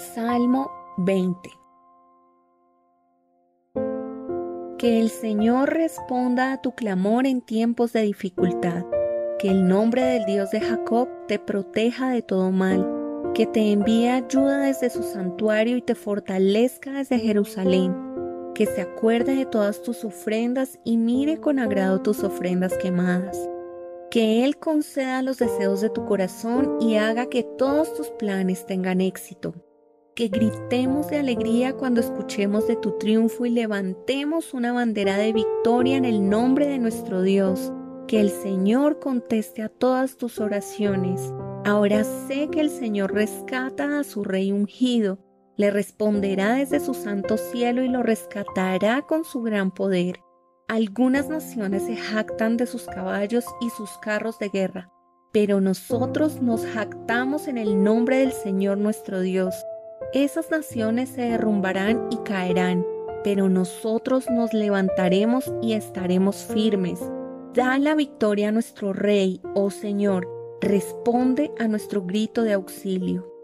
Salmo 20 Que el Señor responda a tu clamor en tiempos de dificultad, que el nombre del Dios de Jacob te proteja de todo mal, que te envíe ayuda desde su santuario y te fortalezca desde Jerusalén, que se acuerde de todas tus ofrendas y mire con agrado tus ofrendas quemadas. Que Él conceda los deseos de tu corazón y haga que todos tus planes tengan éxito que gritemos de alegría cuando escuchemos de tu triunfo y levantemos una bandera de victoria en el nombre de nuestro Dios. Que el Señor conteste a todas tus oraciones. Ahora sé que el Señor rescata a su rey ungido, le responderá desde su santo cielo y lo rescatará con su gran poder. Algunas naciones se jactan de sus caballos y sus carros de guerra, pero nosotros nos jactamos en el nombre del Señor nuestro Dios esas naciones se derrumbarán y caerán, pero nosotros nos levantaremos y estaremos firmes. Da la victoria a nuestro Rey, oh Señor, responde a nuestro grito de auxilio.